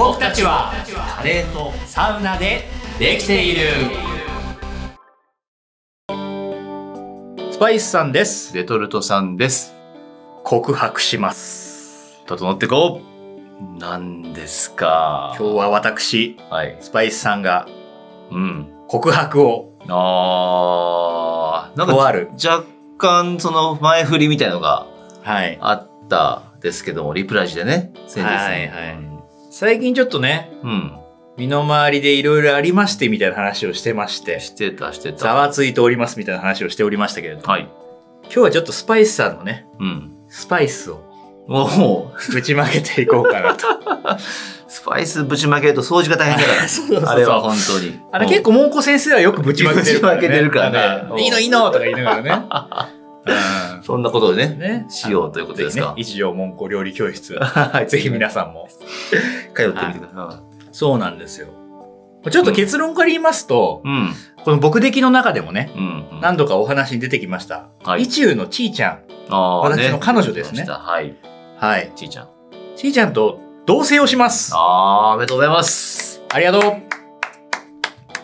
僕たちはカレーとサウナでできているスパイスさんですレトルトさんです。告白します整ってこう。なんですか。今日は私はい。スパイスさんがうん。告白をあー、なんかとある若干その前振りみたいのがはいあったですけども、リプラジでね、先日ね。はいはい最近ちょっとねうん。身の回りでいろいろありましてみたいな話をしてましてしてた、してざた。わついておりますみたいな話をしておりましたけれども、はい。今日はちょっとスパイスさんのねうん。スパイスをもぶちまけていこうかなとう、スパイスぶちまけると掃除が大変だか そうそうそうら。あれは本当に。あれ結構、蒙古先生はよくぶちまけてるからね。ぶちまけてるからね いいのいいのとか言いながらね。うんそんなことでね、うんね。しようということですか？ね、一条文庫料理教室。はいぜひ皆さんも。通ってみてくださそうなんですよ。ちょっと結論から言いますと、い。うん。この僕的の中でもね、うん。うん何度かお話に出てきました。はい意中のちーちゃん。私の彼女ですねはい。はい。ちいちゃん。ちーちゃんと同棲をします。あー、おめでとうございます。ありがとう。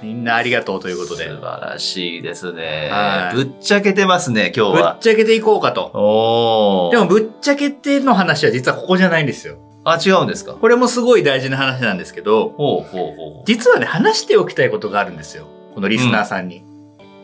みんなありがとうということで。素晴らしいですねは。いぶっちゃけてますね、今日ぶっは。ちゃけていこうかと。でも、ぶっちゃけての話は実はここじゃないんですよ。あ、違うんですか？これもすごい大事な話なんですけど、ほうほうほ実はね、話しておきたいことがあるんですよ。このリスナーさんに。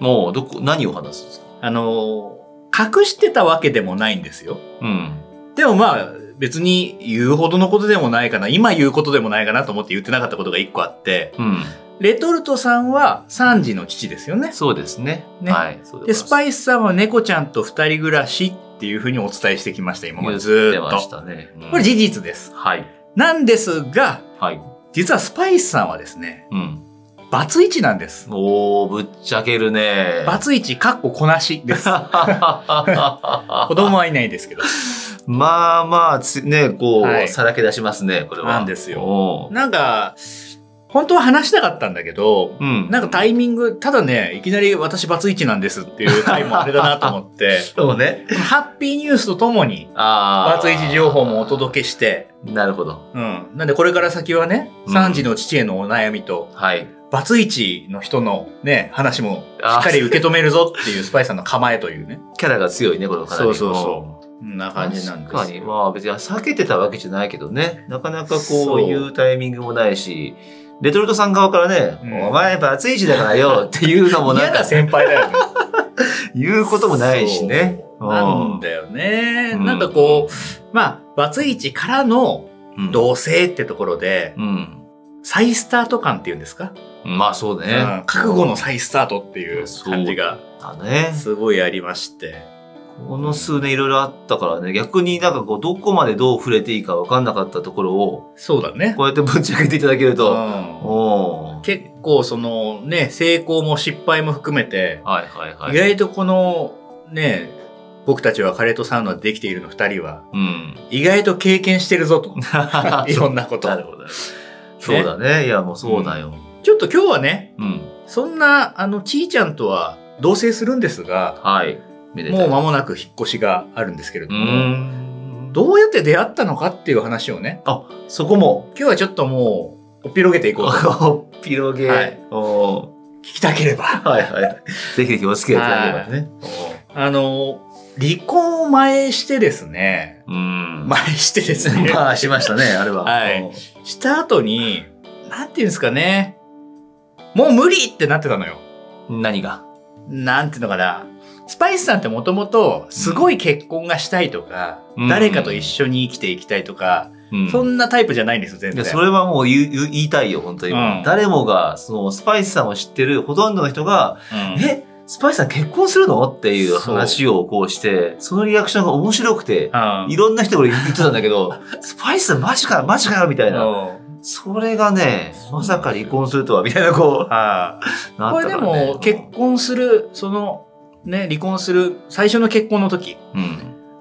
う。もう、どこ、何を話すんですか？あのー隠してたわけでもないんですよ。うん。でもまあ、別に言うほどのことでもないかな、今言うことでもないかなと思って言ってなかったことが一個あって、うん。レトルトさんは3児の父ですよね。そうですね。ねはい。で、スパイイスさんは猫ちゃんと二人暮らしっていうふうにお伝えしてきました、今までず言っと。ましたね。うんこれ事実です。はい。なんですが、はい。実はスパイスさんはですね、うん。バツイチなんです。おー、ぶっちゃけるね。バツイチ、かっここなしです。子供はいないですけど。まあまあつ、ね、こう、はいさらけ出しますね、これは。なんですよなんか、本当は話したかったんだけど、うん。なんかタイミング、ただね、いきなり私バツイチなんですっていう回もあれだなと思って、そうね。ハッピーニュースとともに。バツイチ情報もお届けして、なるほど。うん。なんでこれから先はね、うん3児の父へのお悩みと、はい。バツイチの人のね、話もしっかり受け止めるぞっていうスパイスさんの構えというね。キャラが強いね、このかなり。そうそうそこんな感じなんですよ。確かに。まあ別に避けてたわけじゃないけどね。なかなかこういうタイミングもないし、レトルトさん側からね、うんお前バツイチだからよ っていうのもなんか嫌な先輩だよね。言うこともないしね。なんだよね。うんなんかこう、まあ、バツイチからのうん。同棲ってところで、うん。再スタート感っていうんですか、まあそううんね。覚悟の再スタートっていう感じが。すごいありまして。この数年いろいろあったからね、逆になんかこう、どこまでどう触れていいか分かんなかったところを、そうだね。こうやってぶち上げていただけると、うん結構そのね、成功も失敗も含めて、はいはいはい。意外とこのね、僕たちはカレーとサウナでできているの二人は、うん。意外と経験してるぞと。いろんなことな。るほど。そうだね。いや、もうそうだよ。ちょっと今日はね、うん。そんな、あの、ちーちゃんとは同棲するんですが、はい。もう間もなく引っ越しがあるんですけれどうも、ん。どうやって出会ったのかっていう話をね、あ、そこも。今日はちょっともう、おっぴろげていこうと。おっぴろげ。はいお聞きたければ。ーはいはい。ぜひぜひお付き合いいただければね。あの、離婚を前してですね、うん。前してですね、まあ、しましたね、あれは。はいした後に、なんていうんですかね、もう無理ってなってたのよ。うん何が？なんていうのかな。スパイスさんってもともとすごい結婚がしたいとか、うん。誰かと一緒に生きていきたいとか、うん。そんなタイプじゃないんですよ、全然。いや、それはもう言いたいよ、本当に。うん。誰もが、その、スパイスさんを知ってるほとんどの人が、うん。え、スパイスさん結婚するの？っていう話をこうして、そのリアクションが面白くて、うん。いろんな人が言ってたんだけど、スパイスさんマジか、マジかよ、みたいな。うん。それがね、まさか離婚するとは、みたいな、こはう、なっいこれでたからね。も、結婚する、その、ね、離婚する最初の結婚の時うん。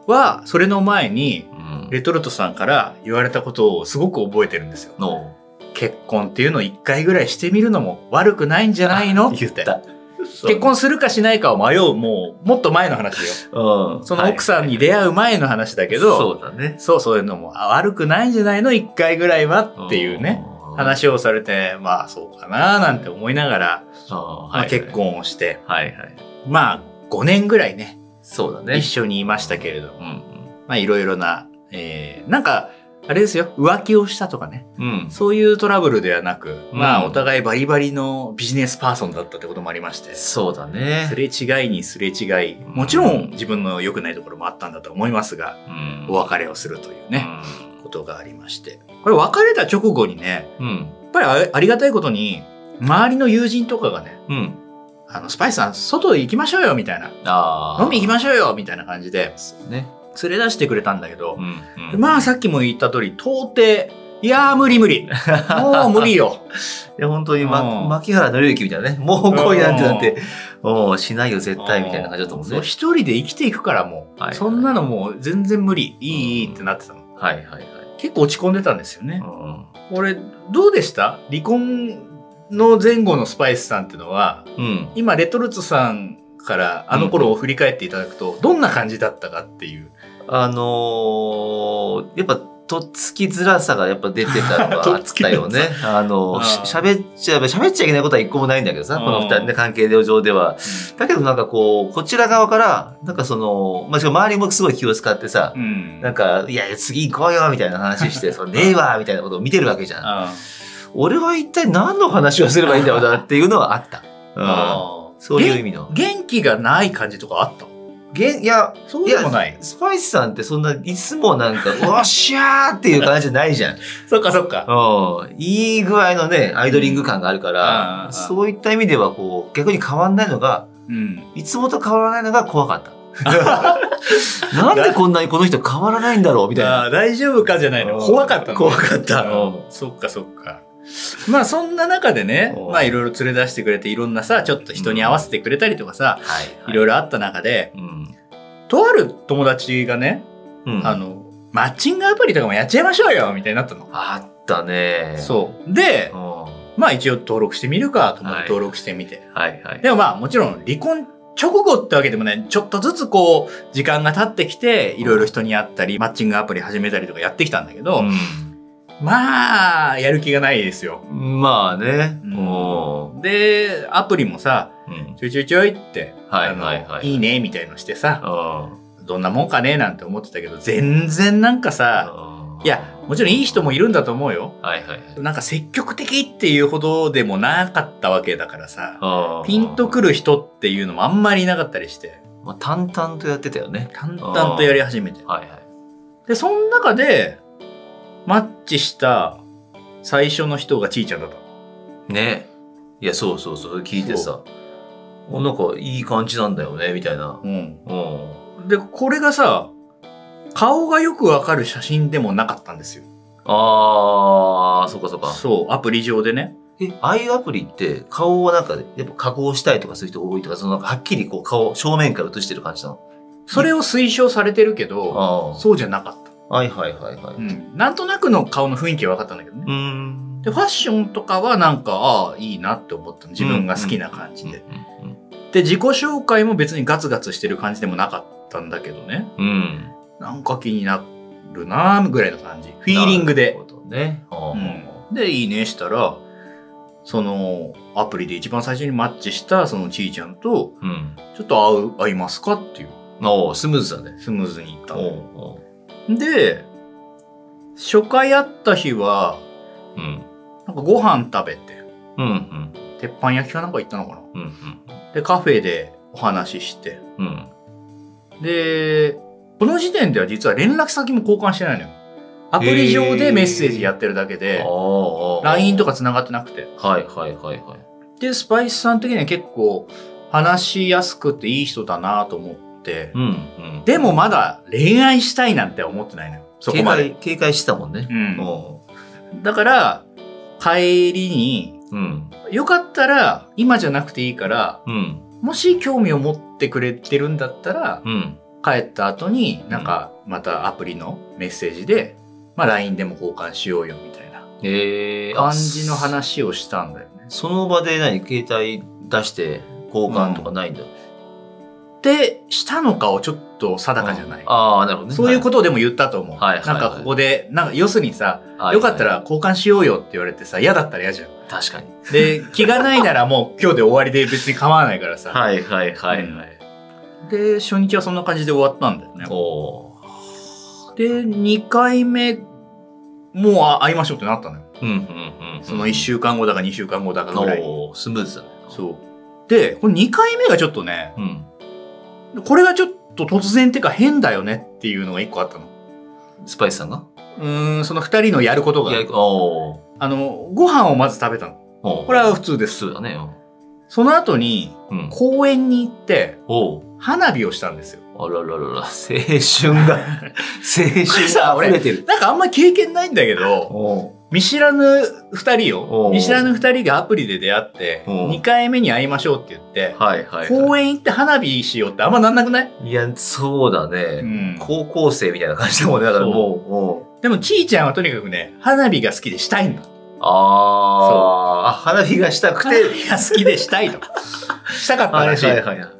は、それの前に、うん。レトルトさんから言われたことをすごく覚えてるんですよ。の、結婚っていうのを一回ぐらいしてみるのも悪くないんじゃないの？っ て言った。結婚するかしないかを迷う、もう、もっと前の話よ。うん。その奥さんに出会う前の話だけど、そうだね。そう、そういうのもあ悪くないんじゃないの？一回ぐらいはっていうね、うん。話をされて、まあそうかななんて思いながら、まあ、はい結。婚をして、はいはい。まあ5年ぐらいね、そうだね。一緒にいましたけれども、うんまあいろいろな、えー、なんか、あれですよ、浮気をしたとかね、うん。うん。そういうトラブルではなく、まうんあお互いバリバリのビジネスパーソンだったってこともありまして、そうだねす。れ違いにすれ違い、もちろん自分の良くないところもあったんだと思いますが、うんお別れをするというね、ことがありまして。これ別れた直後にね、うん。やっぱりあありがたいことに、周りの友人とかがね、うん。あの、スパイスさん、外行きましょうよ、みたいな。飲み行きましょうよ、みたいな感じで、ね。連れ出してくれたんだけどう、ん。まあさっきも言った通り、到底、いやー無理無理。もう無理よ。いや、本当に、ま、うん牧原紀之みたいなね。もう恋なんてなんて、もうしないよ、絶対、みたいな感じだと思うねそう。一人で生きていくからもう、はいそんなのもう全然無理。いいいいってなってたの。はいはいはい。結構落ち込んでたんですよね。う俺、どうでした？離婚の前後のスパイスさんっていうのは、ん。うん。今、レトルツさんからあの頃を振り返っていただくと、どんな感じだったかっていう。あのー、やっぱ、とっつきづらさがやっぱ出てたのが あったよね。あの、喋っちゃ、喋っちゃいけないことは一個もないんだけどさ、うんこの二人の関係上では。だけどなんかこう、こちら側から、なんかその、まあ、しかも周りもすごい気を使ってさう、ん。なんか、いや次行こうよ、みたいな話して、そのねえわ、みたいなことを見てるわけじゃん。あ俺は一体何の話をすればいいんだろうなっていうのはあった。うん。あそういう意味の。元気がない感じとかあった？げんいや、そうでもない。スパイスさんってそんな、いつもなんか、おっしゃーっていう感じじゃないじゃん。そっかそっか。うん。いい具合のね、アイドリング感があるかうんら、うんそういった意味では、こう、逆に変わんないのが、うん。いつもと変わらないのが怖かった。なんでこんなにこの人変わらないんだろう？みたいな。大丈夫か？じゃないの。うん怖かったの。怖かったうんそっかそっか。まあそんな中でねう、んまあいろいろ連れ出してくれて、いろんなさ、ちょっと人に合わせてくれたりとかさ、はい。いろいろあった中で、うん。とある友達がね、うん。あの、マッチングアプリとかもやっちゃいましょうよみたいになったの。あったね。そう。でう、ん。はまあ一応登録してみるかと思っはいて登録してみて。いはい。でもまあもちろん離婚直後ってわけでもない。ちょっとずつこう、時間が経ってきて、いろいろ人に会ったり、マッチングアプリ始めたりとかやってきたんだけど、まあ、やる気がないですよ。うん。まあね。うんもで、アプリもさ、う。うん。ちょいちょいちょいって、はいはいはいいいね、みたいのしてさ、うどんなもんかね、なんて思ってたけど、全然なんかさ、ん。いや、もちろんいい人もいるんだと思うよ。はいはいはい。なんか積極的っていうほどでもなかったわけだからさ、うんピンとくる人っていうのもあんまりいなかったりして、まあ、淡々とやってたよね。淡々とやり始めて。はいはい。で、その中で、マッチした最初の人がちーちゃんだった。ね。いや、そうそうそう。聞いてさ。おなんかいい感じなんだよね、みたいな。うん。うん。で、これがさ、顔がよくわかる写真でもなかったんですよ。あー、そっかそっか。そう、アプリ上でね。え、ああいうアプリって顔をなんか、やっぱ加工したいとかする人多いとか、そのなんかはっきりこう顔、正面から映してる感じなの？それを推奨されてるけど、あそうじゃなかった。はいはいはいはい。うん。なんとなくの顔の雰囲気は分かったんだけどね。うーん。で、ファッションとかはなんか、ああ、いいなって思ったの。自分が好きな感じで。うんで、自己紹介も別にガツガツしてる感じでもなかったんだけどね。うん。うん。なんか気になるなぐらいの感じ。フィーリングでなる。ほどね。あうん。で、いいねしたら、その、アプリで一番最初にマッチしたそのちーちゃんと。ちょっと会う、会いますかっていう、おースムーズだね。スムーズにいったおの。で、初回会った日は、うん。なんかご飯食べて、うんうん。鉄板焼きかなんか行ったのかなうんで、カフェでお話しして。うん。うん。で、この時点では実は連絡先も交換してないのよ。アプリ上でメッセージやってるだけで、LINE とか。か繋がってなくて。はいはいはいはい。で、スパイスさん的には結構話しやすくていい人だなと思って、うんうん。でもまだ恋愛したいなんて思ってないのよ。そこ警まで。戒、警戒してたもんね。うん。おだから、帰りに、ーうん。よかったら、今じゃなくていいから、うん。もし興味を持ってくれてるんだったら、うん。帰った後になんかまたアプリのメッセージで、まあ LINE でも交換しようよみたいなえー、感じの話をしたんだよね。その場で何？携帯出して、交換とかないんだ？で、したのかをちょっと定かじゃない。ああ、なるほどね。そういうことをでも言ったと思う。はいはいはいなんかここで、なんか要するにさ、はいよかったら交換しようよって言われてさ、嫌だったら嫌じゃん。確かに。で、気がないならもう 今日で終わりで別に構わないからさ。はいはいはいはい。で、初日はそんな感じで終わったんだよね。おーで、2回目、もうあ会いましょうってなったのよ。うんうんうん。その1週間後だか2週間後だかぐらいに。おースムーズだね。そう。で、これ2回目がちょっとね、うん。これがちょっと突然っていうか変だよねっていうのが1個あったの。スパイスさんが？うーん、その2人のやることがい。や、おーあの、ご飯をまず食べたの。おーこれは普通です。普通だね。その後にうん。公園に行っておう花火をしたんですよ。あらららら、青春が、青春が溢れてる。なんかあんまり経験ないんだけど、おう見知らぬ二人よ。見知らぬ二人がアプリで出会って、二回目に会いましょうって言って、はいはい、は公園行って花火しようってあんまなんなくない？い。いや、そうだうね。ん。高校生みたいな感じだもんね。だからそうもう、でも、ちーちゃんはとにかくね、花火が好きでしたいんだ。あーあ、花火がしたく花て。火が好きでしたいと。したかったはいらしい。はいはい。うん。すごい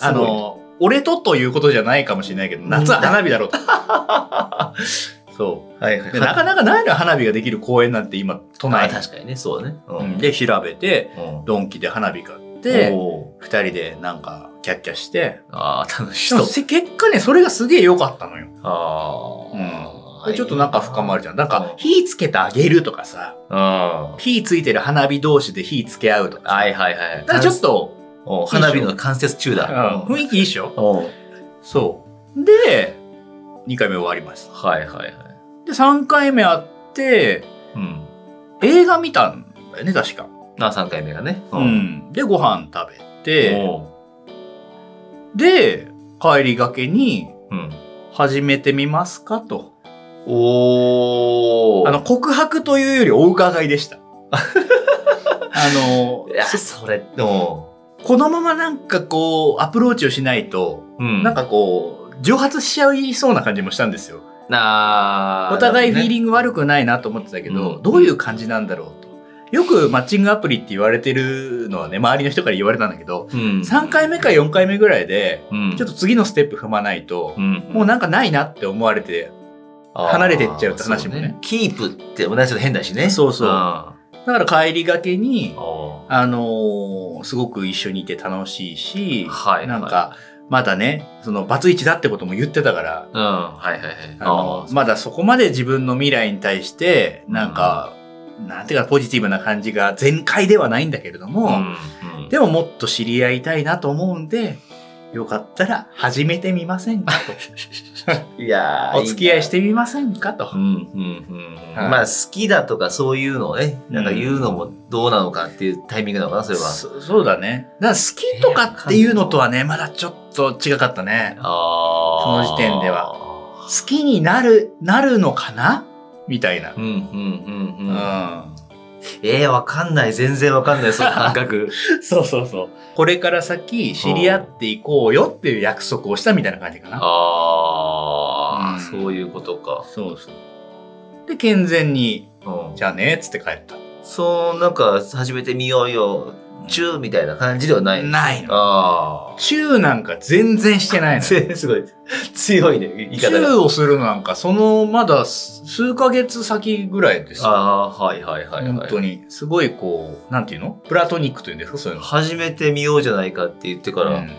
あの、俺とということじゃないかもしれないけど、夏は花火だろうと。そう。はいはいでなかなかないのよ花火ができる公園なんて今、都まあ内に確かにね、そうだね。ううんで、調べて、うんドンキで花火買って、二人でなんか、キャッキャして、ああ、楽しそう。せ結果ね、それがすげえ良かったのよ。ああ、でちょっと仲深まるじゃん。なんか、うん火つけてあげるとかさ、うん。は火ついてる花火同士で火つけ合うとかさ。いはいはい。なんかちょっと、お花火の関節中うんだ。雰囲気いいっしょ？そう。で、2回目終わりました。はいはいはい。で、3回目あって、うん。映画見たんだよね、確か。あ、3回目がね。う。ん。で、ご飯食べて、で、帰りがけに、うん。始めてみますかと。おーあの、告白というよりお伺いでした。あのいや、それ、おこのままなんかこう、アプローチをしないと、ううん。なんかこう、蒸発しちゃいそうな感じもしたんですよ。なお互いフィーンリング悪くないなと思ってたけど、うんどういう感じなんだろうと。よくマッチングアプリって言われてるのはね、周りの人から言われたんだけど、グ。うん。3回目か4回目ぐらいで、うん。ちょっと次のステップ踏まないとう、ん、もうなんかないなって思われて、離れてっちゃうって話もねあーそうキープって同じと変だしね。そうそうあだから帰りがけにあのーすごく一緒にいて楽しいし、はいはいなんか、まだね、その、バツイチだってことも言ってたから、うん。はいはいはい。あのまだそこまで自分の未来に対して、なんか、なんていうかポジティブな感じが全開ではないんだけれども、うん。うん。でももっと知り合いたいなと思うんで、よかったら始めてみませんか いやと。お付き合いしてみませんかとう。んうんうんうんはいまあ好きだとかそういうのをね、なんか言うのもどうなのかっていうタイミングなのかな、それは。そそうだね。だから好きとかっていうのとはね、まだちょっと違かったね。あその時点では。好きになる、なるのかな？みたいな。うんうんうんううん。ええわかんない。全然わかんない、その感覚。そうそうそう。これから先知り合っていこうよっていう約束をしたみたいな感じかな。ああ、うんそういうことか。そうそう。で、健全に、うんじゃあね、つって帰った。そう、なんか始めてみようよ。チューみたいな感じではない。ないの。ああ。チューなんか全然してないの。すごい。強いね、言い方が。ーをするのなんか、その、まだ数ヶ月先ぐらいですよ。ああ、はいはいはい、はい。本当に。すごいこう、なんていうの？プラトニックというんですか？そういうの。始めてみようじゃないかって言ってから。うん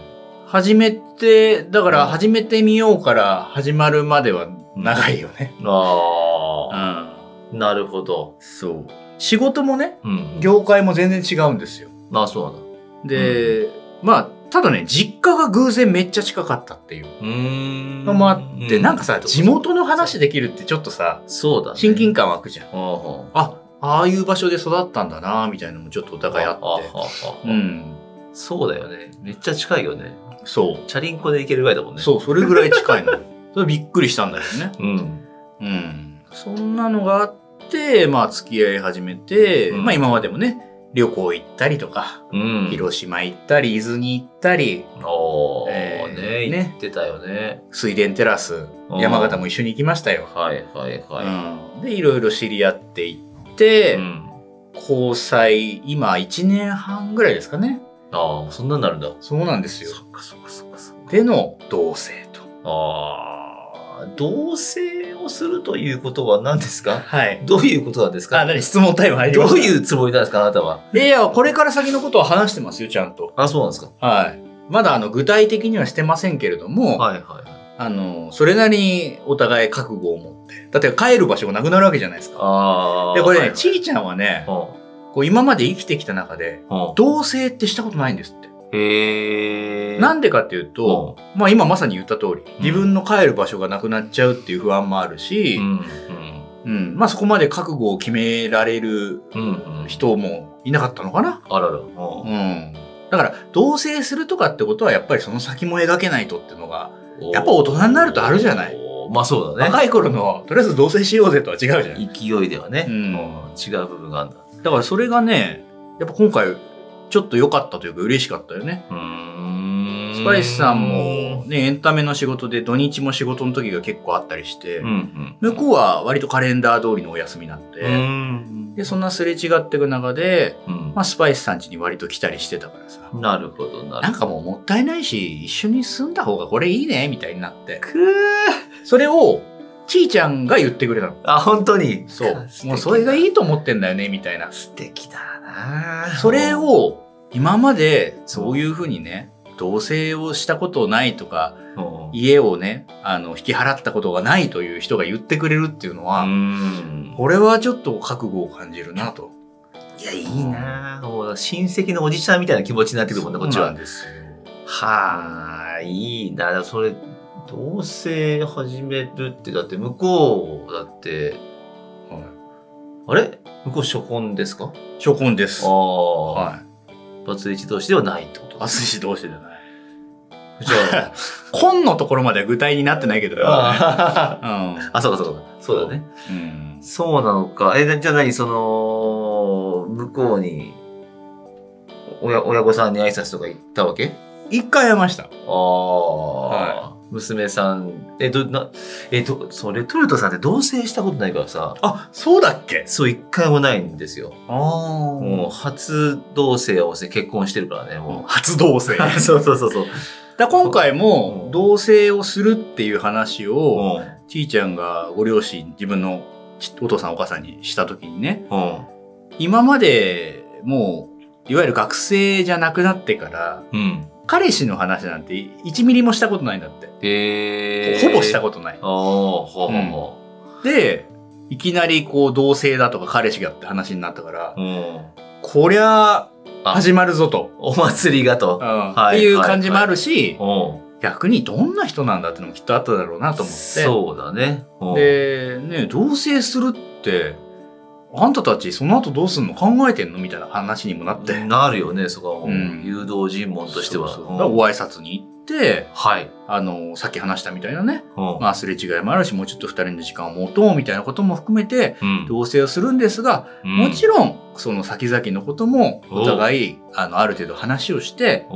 始めて、だかうんら始めてみようから始まるまでは長いよね。あうあ、ん。なるほど。そう。仕事もね、うん。業界も全然違うんですよ。ああ、そうなんだ。で、まあ、ただね、実家が偶然めっちゃ近かったっていう。のもあって、うなんかさ、地元の話できるってちょっとさ、そうだ、ね。親近感湧くじゃん。うんうん。あ、ああいう場所で育ったんだな、みたいなのもちょっとお互いあって。ああああうん。そうだよね。めっちゃ近いよね。そう。チャリンコで行けるぐらいだもんね。そう、それぐらい近いの。それびっくりしたんだけどね。う。うん。うん。そんなのがあって、まあ付き合い始めて、うんまあ今までもね、旅行行ったりとか、うん。広島行ったり、伊豆に行ったり、おー、えーねね言ってたよね。水田テラス、うん山形も一緒に行きましたよ。はいはいはうん、で、いろいろ知り合っていっい。て、うん。交際、今1年半ぐらいですかね。ああ、そんなになるんだ。そうなんですよ。そっかそっかそっかそっか。での同棲と。ああ、同棲をするということは何ですか？はい。どういうことなんですあ、か何？質問タイム入りましたどういうつもりなんですか？あなたは。いやいや、これから先のことは話してますよ、ちゃんと。あ、そうなんですかはい。まだあの、具体的にはしてませんけれども、はいはいはい。あの、それなりにお互い覚悟を持って。だって帰る場所がなくなるわけじゃないですか。ああ。で、これね、ちいちゃんはね、うこう今まで生きてきた中で、同棲ってしたことないんですって。へえ。なんでかっていうと、まあ今まさに言った通り、自分の帰る場所がなくなっちゃうっていう不安もあるしう、んうん、まあそこまで覚悟を決められるうん。うんうん。人もいなかったのかな。あらら。ううんん。だから、同棲するとかってことはやっぱりその先も描けないとっていうのが、やっぱ大人になるとあるじゃないまあそうだね。若い頃の、とりあえず同棲しようぜとは違うじゃん。勢いではね、うんうん違う部分があるんだ。だからそれがね、やっぱ今回、ちょっと良かったというか嬉しかったよね。スパイスさんも、ね、エンタメの仕事で土日も仕事の時が結構あったりして、うんうん、向こうは割とカレンダー通りのお休みなんで、うんで、そんなすれ違っていく中で、うんまあ、スパイスさん家に割と来たりしてたからさ、なるほど、なるほど。なんかもうもったいないし、一緒に住んだ方がこれいいね、みたいになって。くーそれを、ちーちゃんが言ってくれたの。あ、本当に？そう。もうそれがいいと思ってんだよね、みたいな。素敵だなそれ、を、今までそういうふうにね、同棲をしたことないとか、うん家をね、あの、引き払ったことがないという人が言ってくれるっていうのは、うんこれはちょっと覚悟を感じるなと。いや、いいなもう親戚のおじちゃんみたいな気持ちになってくるもんね、こっちはそうなん。ですよ。はあ、いいな。それ、同棲始めるって、だって向こう、だって、はいあれ？向こう初婚ですか？初婚です。ああ、はい。バツイチ同士ではないってこと？アスシ同士でない。じゃ婚 のところまでは具体になってないけどよ。あ、うん。あ、そうかそうか。そうだね。うん。そうなのか。え、じゃあ何？その、向こうに、親、親御さんに挨拶とか行ったわけ？一回会いました。ああ、は娘さん、え、ど、な、え、ど、それ、トルトさんって同棲したことないからさ、あ、そうだっけ？そう一回もないんですよ。ああ。もう、初同棲をして結婚してるからね、も 初同棲？う。そうそうそうそう。だ今回もうん同棲をするっていう話を、うちーちゃんがご両親、自分のちお父さんお母さんにした時にね、ん。うん。今までもう、いわゆる学生じゃなくなってから、うん。彼氏の話なんて1ミリもしたことないんだって。えほぼしたこことない。ほうほうほで、いきなりこう同棲だとか彼氏がって話になったから、う。うん。こりゃ、あ始まるぞと。お祭りがと。うんはいっていう感じもあるし、うん。逆にどんな人なんだってのもきっとあっただろうなと思って。そうだね。うん、で、ね、同棲するって、あんたたちその後どうすんの？考えてんの？みたいな話にもなって。なるよね、そこは。もう、うん。誘導尋問としては。そうそう。うんだからお挨拶に行って、はい。あの、さっき話したみたいなね、うん。まあすれ違いもあるし、もうちょっと二人の時間を持とうみたいなことも含めて、うん。同棲をするんですが、もちろん、その先々のことも、お互い、あの、ある程度話をして、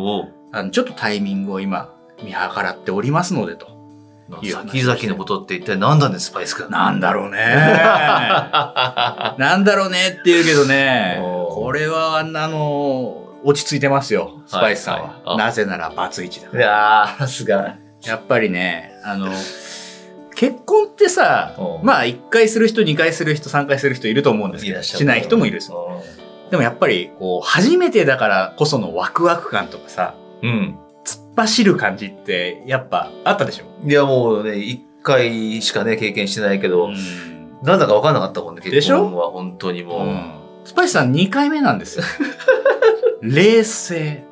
あの、ちょっとタイミングを今、見計らっておりますのでと。いう話先々のことって一体何なんです、スパイス君。なんだろうね。なんだろうねって言うけどね、これは、あの、落ち着いてますよ、スパイスさんは。はいはいあなぜなら、バツイチだかいら。やー、さすが。やっぱりね、あの、結婚ってさまあ、1回する人、2回する人、3回する人いると思うんですけど、しない人もいる。でもやっぱり、こう、初めてだからこそのワクワク感とかさ、うん。走る感じって、やっぱあったでしょ？いや、もうね、一回しかね、経験してないけど、うんなんだか分かんなかったもんね、結婚は本当にもう。うんスパイスさん2回目なんですよ。冷静。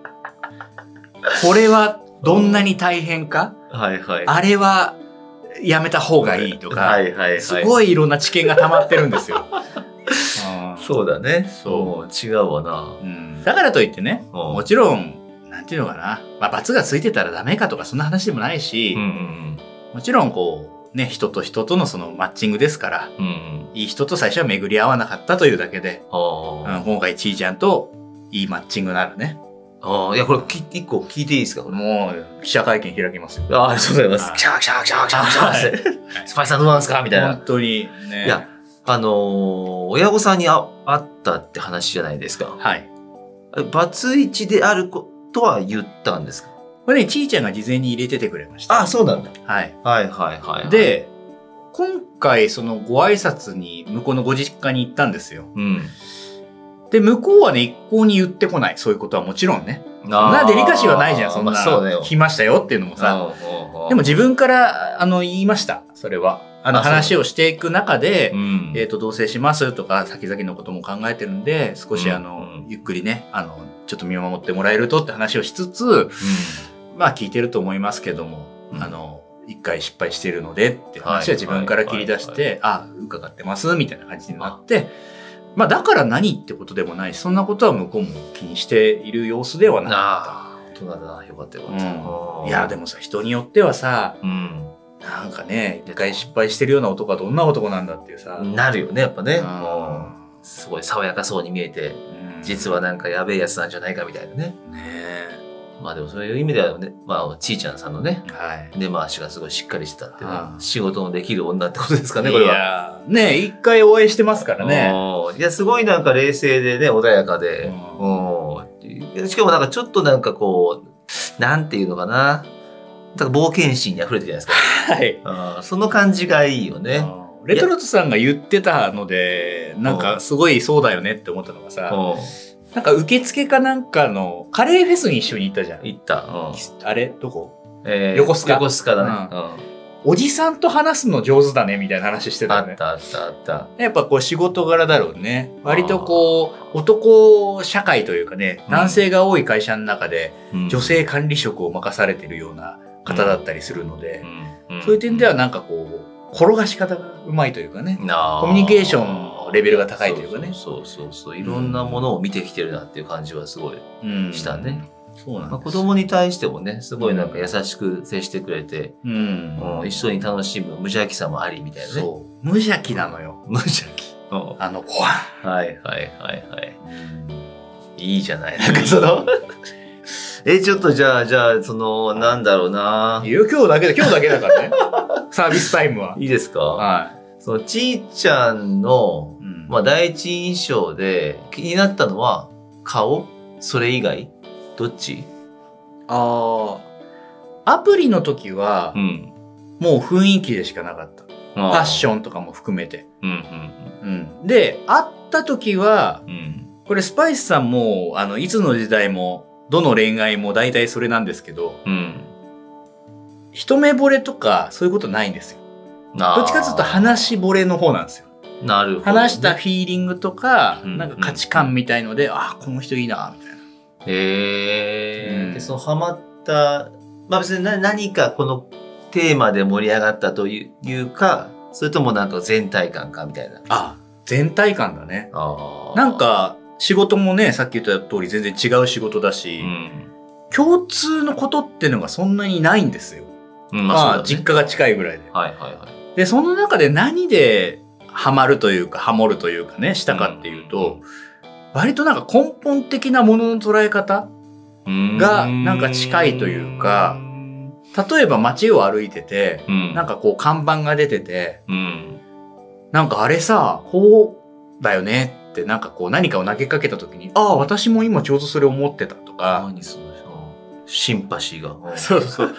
これはどんなに大変か、はいはい。あれはやめた方がいいとか、はいはいはい。すごいいろんな知見が溜まってるんですよ。うんそうだね。そううん違うわな。うんだからといってね、うんもちろん、なんていうのかな、まあ、罰がついてたらダメかとかそんな話でもないし、うんうんもちろんこう、ね、人と人とのそのマッチングですから、うん。うんうん。いい人と最初は巡り合わなかったというだけで、うん、今回ちーちゃんといいマッチングならね、あー。いや、これき一個聞いていいですか？もう記者会見開きますよ。ああ、ありがとうございます。はいキャーキャーキャーキャーキャーって。スパイスさんどうなんですかみたいな本。当にね。いや、あのー親御さんにあ会ったって話じゃないですか。はい。バツイチであることは言ったんですか？これね、ちーちゃんが事前に入れててくれました。あ、そうなんだ。はい。はいはいはい。、で、今回そのご挨拶に向こうのご実家に行ったんですよ。うん。で、向こうはね、一向に言ってこない。そういうことはもちろんね。なデリカシーはないじゃん、そんな。まあそうだよ。来ましたよっていうのもさ。でも自分から、あの、言いました。それは。あの、話をしていく中で、うん、えっ、と、同棲しますとか、先々のことも考えてるんで、少しうんあの、ゆっくりね、あの、ちょっと見守ってもらえるとって話をしつつ、まあ聞いてると思いますけども、うん。あの、一回失敗してるのでって話は自分から切り出しはいて、あ、伺ってますみたいな感じになって、まあだから何ってことでもないし、そんなことは向こうも気にしている様子ではなかああ、大人だな。よかったよかった。うん。いや、でもさ、人によってはさ、うん。なんかね、一回失敗してるような男はどんな男なんだっていうさ、なるよね、やっぱね。うん。もうすごい爽やかそうに見えて、うん実はなんかやべえやつなんじゃないかみたいなね。ねまあでもそういう意味ではね、まあ、ちーちゃんさんのね、はい。根回しがすごいしっかりしてたっていうのはう、ん仕事のできる女ってことですかね、これいは。やーね一回お会いしてますからね。うんいや、すごいなんか冷静でね、穏やかで。しかもなんかちょっとなんかこう、なんていうのかな。なんか冒険心に溢れてるじゃないですか。はい。うんその感じがいいよね。うんレトルトさんが言ってたので、なんかすごいそうだよねって思ったのがさ、うなんか受付かなんかのカレーフェスに一緒に行ったじゃんん。。行った。うんあれ？どこ？えー横須賀横須賀だね。うんおじさんと話すの上手だねみたいな話してたよね。あったあったあった。やっぱこう仕事柄だろうね。割とこう、男社会というかね、うん男性が多い会社の中でうん女性管理職を任されてるような方だったりするので、うんそういう点ではなんかこう、転がし方がうまいというかね。コミュニケーションのレベルが高いというかねそうそうそういろんなものを見てきてるなっていう感じはすごい、うんしたね。そうなん。子供に対してもねすごいなんか優しく接してくれて、うん。うん一緒に楽しむ無邪気さもありみたいなねそう。無邪気なのよ。無邪気、うんあの子は。はいはいはいはいいいじゃないなんかその えちょっとじゃあじゃあそのなんだろうないや今日だけだ、今日だけだからね。サービスタイムは。いいですか？はそのちーちゃんのい。うんまあ、第一印象で気になったのは顔？それ以外？どっち？ああ。アプリの時は、ん。もう雰囲気でしかなかった。フファッション。とかも含めて。うんうん。で、会った時は、うんうん。これスパイスさんも、あの、いつの時代も、どの恋愛も大体それなんですけど、うん。一目惚れとかそういうことないんですよ。どどっちかというと話し惚れの方なんですよ。なるほど、話したフィーリングとか、うんなんか価値観みたいので、ああ、この人いいな、みたいな。へえ、うんで、そのハマった、まあ別に何何かこのテーマで盛り上がったといういうか、それともなんか全体感かみたいな。あ全体感だね。なん、か、仕事もね、さっき言った通り全然違う仕事だうし、ん。共通のことってのがそんなにないんですよ。うんまあ、ね実家が近いぐらいで。はいはいはい。で、その中で何でハマるというか、ハモるというかね、したかっていうと、割となんか根本的なものの捉え方がなんか近いというか例えば街を歩いてて、うん、なんかこう看板が出てて、うん。なんかあれさ、こうだよねってなんかこう何かを投げかけた時に、ああ、私も今ちょうどそれ思ってたとか、何そのシンパシーが。そうそう。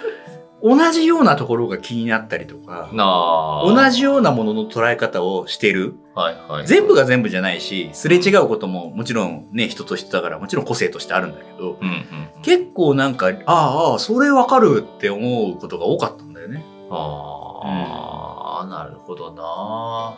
同じようなところが気になったりとか。同じようなものの捉え方をしてる。はいはい。全部が全部じゃないし、すれ違うことももちろんね、人と人だからもちろん個性としてあるんだけど、うんうん。結構なんか、ああ、それわかるって思うことが多かったんだよね。ああ、なるほどな。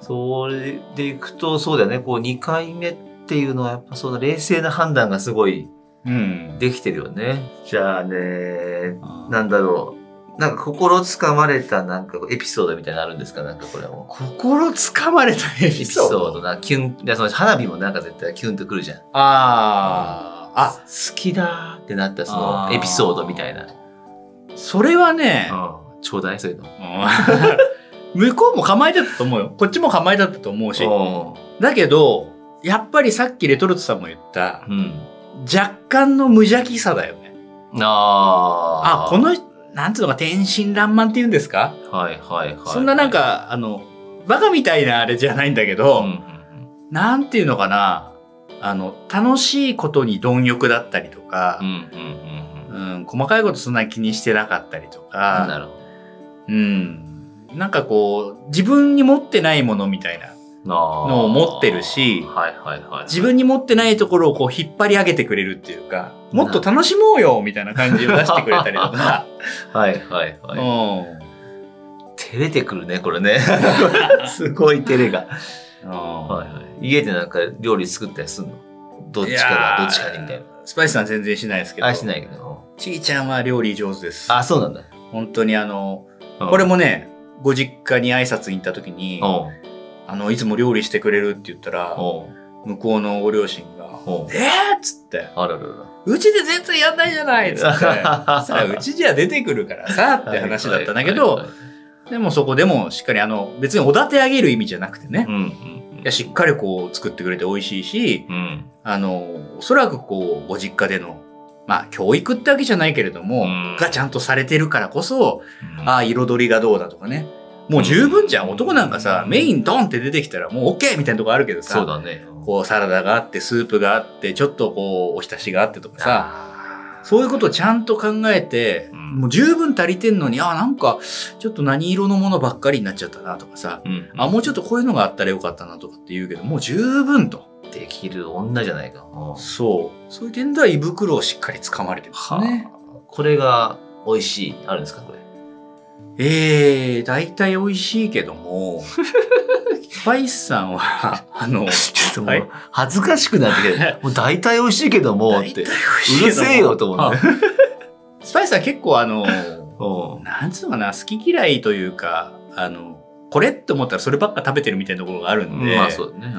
それでいくと、そうだよね。こう、2回目っていうのは、やっぱその冷静な判断がすごいうん。できてるよね。じゃあね、なんだろう。なんか心つかまれたなんかエピソードみたいなのあるんですか？なんかこれも。心つかまれたエエピピソード？ソード。な、キュン、いやその花火もなんか絶対キュンとくるじゃん。ああ、あ、好きだーってなったそのエピソードみたいな。それはね、うん。ちょうだいそういうの。うん向こうも構えてたと思うよ。こっちも構えてたと思うし。うだけど、やっぱりさっきレトルトさんも言った、ん。若干の無邪気さだよね。ああ。あ、この人、なんつうのか、天真爛漫って言うんですか、はいはいはい。そんななん、か、あの、バカみたいなあれじゃないんだけど、うんうんなんていうのかな？あの、楽しいことに貪欲だったりとかうん、うんうんうん、細かいことそんなに気にしてなかったりとうん。か、なるほうん。なんかこう、自分に持ってないものみたいな。のを持ってるしはいはいはい。自分に持ってないところをこう引っ張り上げてくれるっていうか、もっと楽しもうよみたいな感じを出してくれたりとか。はいはいはい。うん照れてくるね、これね。すごい照れが。うんはいはい。家でなんか料理作ったりすんの？どっちかがどっちかにみたいな。スパイスさん全然しないですけど。あ、しないけど。ちーちゃんは料理上手です。あ、そうなんだ。本当にあの、うんこれもね、ご実家に挨拶に行った時に、あの、いつも料理してくれるって言ったら、向こうのご両親が、えーっつって、あららら。うちで全然やんないじゃないっつって、そしたらうちじゃ出てくるからさって話だったんだけどでもそこでもしっかりあの、別におだて上げる意味じゃなくてね。う、んうんうん。いやしっかりこう作ってくれて美味しいし、うん。あの、おそらくこう、ご実家での、まあ、教育ってわけじゃないけれども、うん。がちゃんとされてるからこそ、うん。ああ、彩りがどうだとかね。もう十分じゃん。男なんかさ、メインドンって出てきたらもう OK みたいなとこあるけどさ、そうだね。こうサラダがあって、スープがあって、ちょっとこう、おひたしがあってとかさ、さそういうことをちゃんと考えて、うんもう十分足りてんのに、ああ、なんか、ちょっと何色のものばっかりになっちゃったなとかさ、うん。あ、もうちょっとこういうのがあったらよかったなとかって言うけど、もう十分と。できる女じゃないか。うんそう。そういう点では胃袋をしっかり掴まれてますね。はあこれが美味しい。あるんですかこれ？ええー、大体美味しいけども、スパイスさんは、あの、ちょっともうはい恥ずかしくなってきて、もう大体美味しいけどもって。うるせえよと思うね。スパイスは結構あの、うんなんつうのかな、好き嫌いというか、あの、これって思ったらそればっか食べてるみたいなところがあるんで、まあそうだね。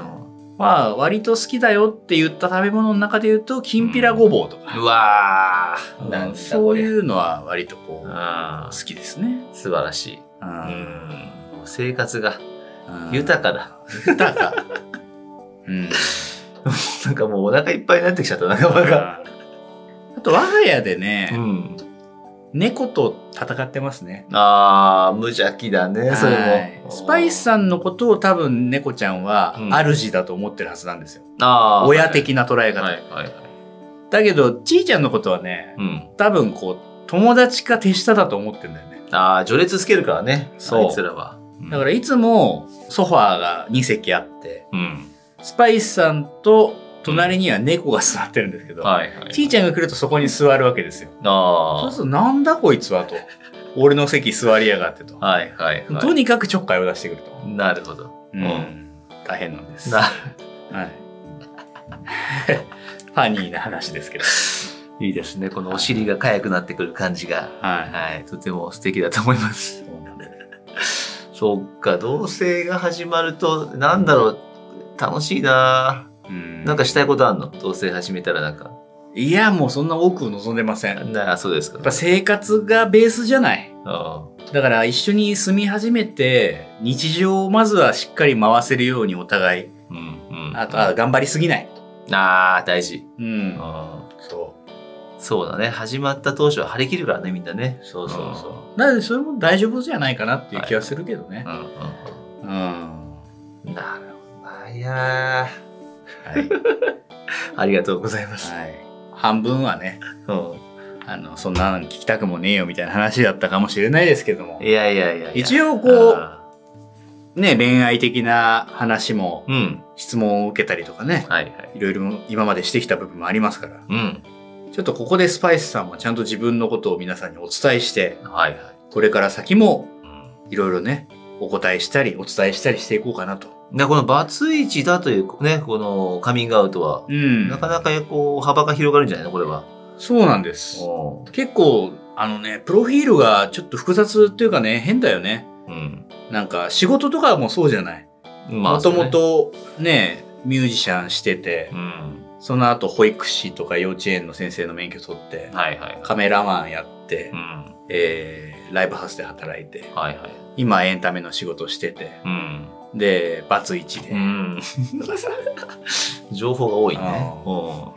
まあ割と好きだよって言った食べ物の中で言うと、きんぴらごぼうとか、うわー。なんだそうう。いうのは割とこう、あ好きですね。素晴らしい。ううんん。生活がうん豊かだ。豊か。うん。なんかもうお腹いっぱいになってきちゃった、仲間が。あと我が家でね、ん。猫と戦ってますね。あー、無邪気だね、それはいも。スパイスさんのことを多分猫ちゃんはうん主だと思ってるはずなんですよ。あー親的な捉え方。はいはいはい。だけど、ちーちゃんのことはね、うん。多分こう、友達か手下だと思ってんだよね。ああ、序列つけるからね。そうあいつらは。だからいつもソファーが2席あって、うん。スパイスさんと隣には猫が座ってるんですけど。ちーちゃんが来るとそこに座るわけですよ。あそうすると、なんだこいつはと。俺の席座りやがってと。あ。はいはいはい。とにかくちょっかいを出してくると。なるほど。うんうん大変なんです。な、はい。ファニーな話ですけど。いいですね。このお尻が痒くなってくる感じが。はい。はい。とても素敵だと思います。そうなんですそっか、同棲が始まると、なんだろう、楽しいなうんなんかしたいことあんの？同棲始めたらなんか。いや、もうそんな多く望んでません。やっなあ、そうですか。ぱ生活がベースじゃない。あだから一緒に住み始めて、日常をまずはしっかり回せるようにお互い、うん、うん。あとは頑張りすぎない。ああ、大事。うん。あそそうだね。始まった当初は張り切るからね、みんなね。う。そうそうそう。なのでそれも大丈夫じゃないかなっていう気はするけどねう。ん、うん。うん。なるほどな。いやはい。ー、ありがとうございます。はい。半分はね、うん。あの、そんなの聞きたくもねえよみたいな話だったかもしれないですけども。いやいやいや。一応こうあね、恋愛的な話もーうん。質問を受けたりとかね、はいはい。いろいろ今までしてきた部分もありますから、うん。ちょっとここでスパイスさんもちゃんと自分のことを皆さんにお伝えして、はいはい。これから先もうんいろいろね、お答えしたり、お伝えしたりしていこうかなと。でこのバツイチだというね、このカミングアウトは、うん。なかなかこう、幅が広がるんじゃないの？これは。そうなんです。お結構、あのね、プロフィールがちょっと複雑っていうかね、変だよね。うん。なんか仕事とかもそうじゃない？まもともとね、ミュージシャンしててう、ん。その後保育士とか幼稚園の先生の免許取って、はいはい。カメラマンやってう、ん。えーライブハウスで働いて、はいはい。今エンタメの仕事してて、うん。で、バツイチで、うん。情報が多いね。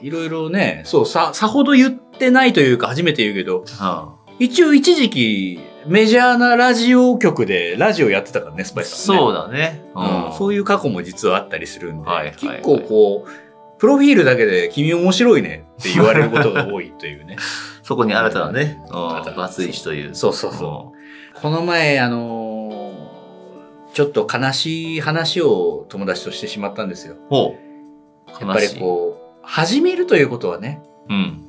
いろいろね、そう、さ、さほど言ってないというか初めて言うけど、は一応一時期メジャーなラジオ局でラジオやってたからね、スパイあスさんね。そうだね。うん、そういいう過去も実はあったりするんで、はいはいはい結構こう、プロフィールだけで君面白いねって言われることが多いというね。そこに新たなね、バツイチという。そうそうそこの前、あのーちょっと悲しい話を友達としてしまったんですよ。ほう。やっぱりこう、始めるということはね、う。うん。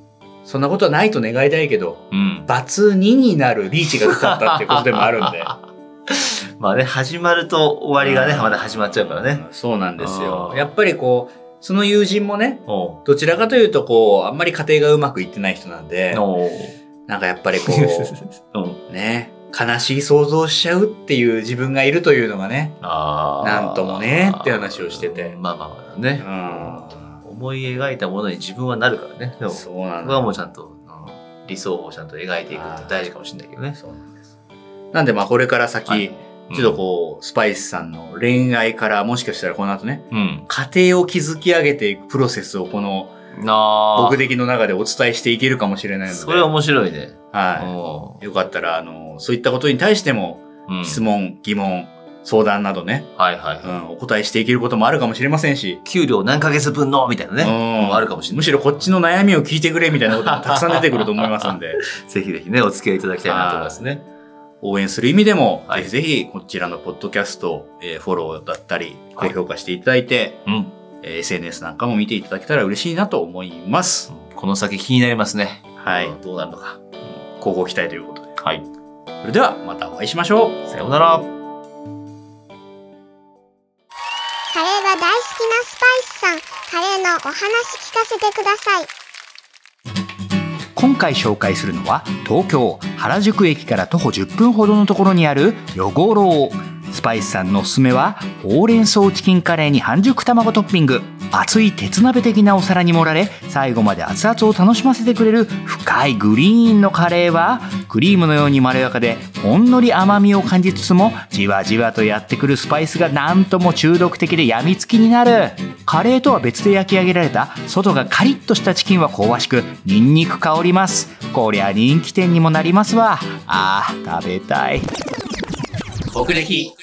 そんなことはないと願いたいけど、うん。バツ2になるリーチがかかったってことでもあるんで。まあね、始まると終わりがね、うんまだ始まっちゃうからね。そうなんですよやっぱりこう、その友人もね、おどちらかというとこう、あんまり家庭がうまくいってない人なんで。なんかやっぱりこう ね、悲しい想像しちゃうっていう自分がいるというのがね。なんともねって話をしててまあまあまあねう。ん。思い描いたものに自分はなるからね。でも、そそうなんこはだ。もうちゃんと、うん理想をちゃんと描いていくって大事かもしれないけどね。そうなんです。なんでまあこれから先、はいちょっとこう、スパイスさんの恋愛からもしかしたらこの後ね、うん。家庭を築き上げていくプロセスをこの。僕的の中でお伝えしていけるかもしれないので。それは面白いね。はおい。よかったら、あの、そういったことに対しても、質問、疑問、相談などね、はいはいはい。うん、お答えしていけることもあるかもしれませんし、給料何ヶ月分のみたいなね。うんもあるかもしれない。むしろこっちの悩みを聞いてくれみたいなことも たくさん出てくると思いますんで、ぜひぜひね、お付き合いいただきたいなと思いますね。応援する意味でも、はいぜひぜひこちらのポッドキャスト、えーフォローだったり、はい高評価していただいて、うん。えー SNS なんかも見ていただけたら嬉しいなと思います。この先気になりますね。はいうんどうなるのか。交互期待ということで。はい。それではまたお会いしましょう。さようなら。お話聞かせてください。今回紹介するのは東京原宿駅から徒歩10分ほどのところにあるヨゴロウスパイスさんのおすすめはほうれん草チキンカレーに半熟卵トッピング。熱い鉄鍋的なお皿に盛られ最後まで熱々を楽しませてくれる深いグリーンのカレーはクリームのようにまろやかでほんのり甘みを感じつつもじわじわとやってくるスパイスがなんとも中毒的で病みつきになる。カレーとは別で焼き上げられた外がカリッとしたチキンは香ばしくニンニク香ります。こりゃ人気店にもなりますわ。あー食べたい。北歴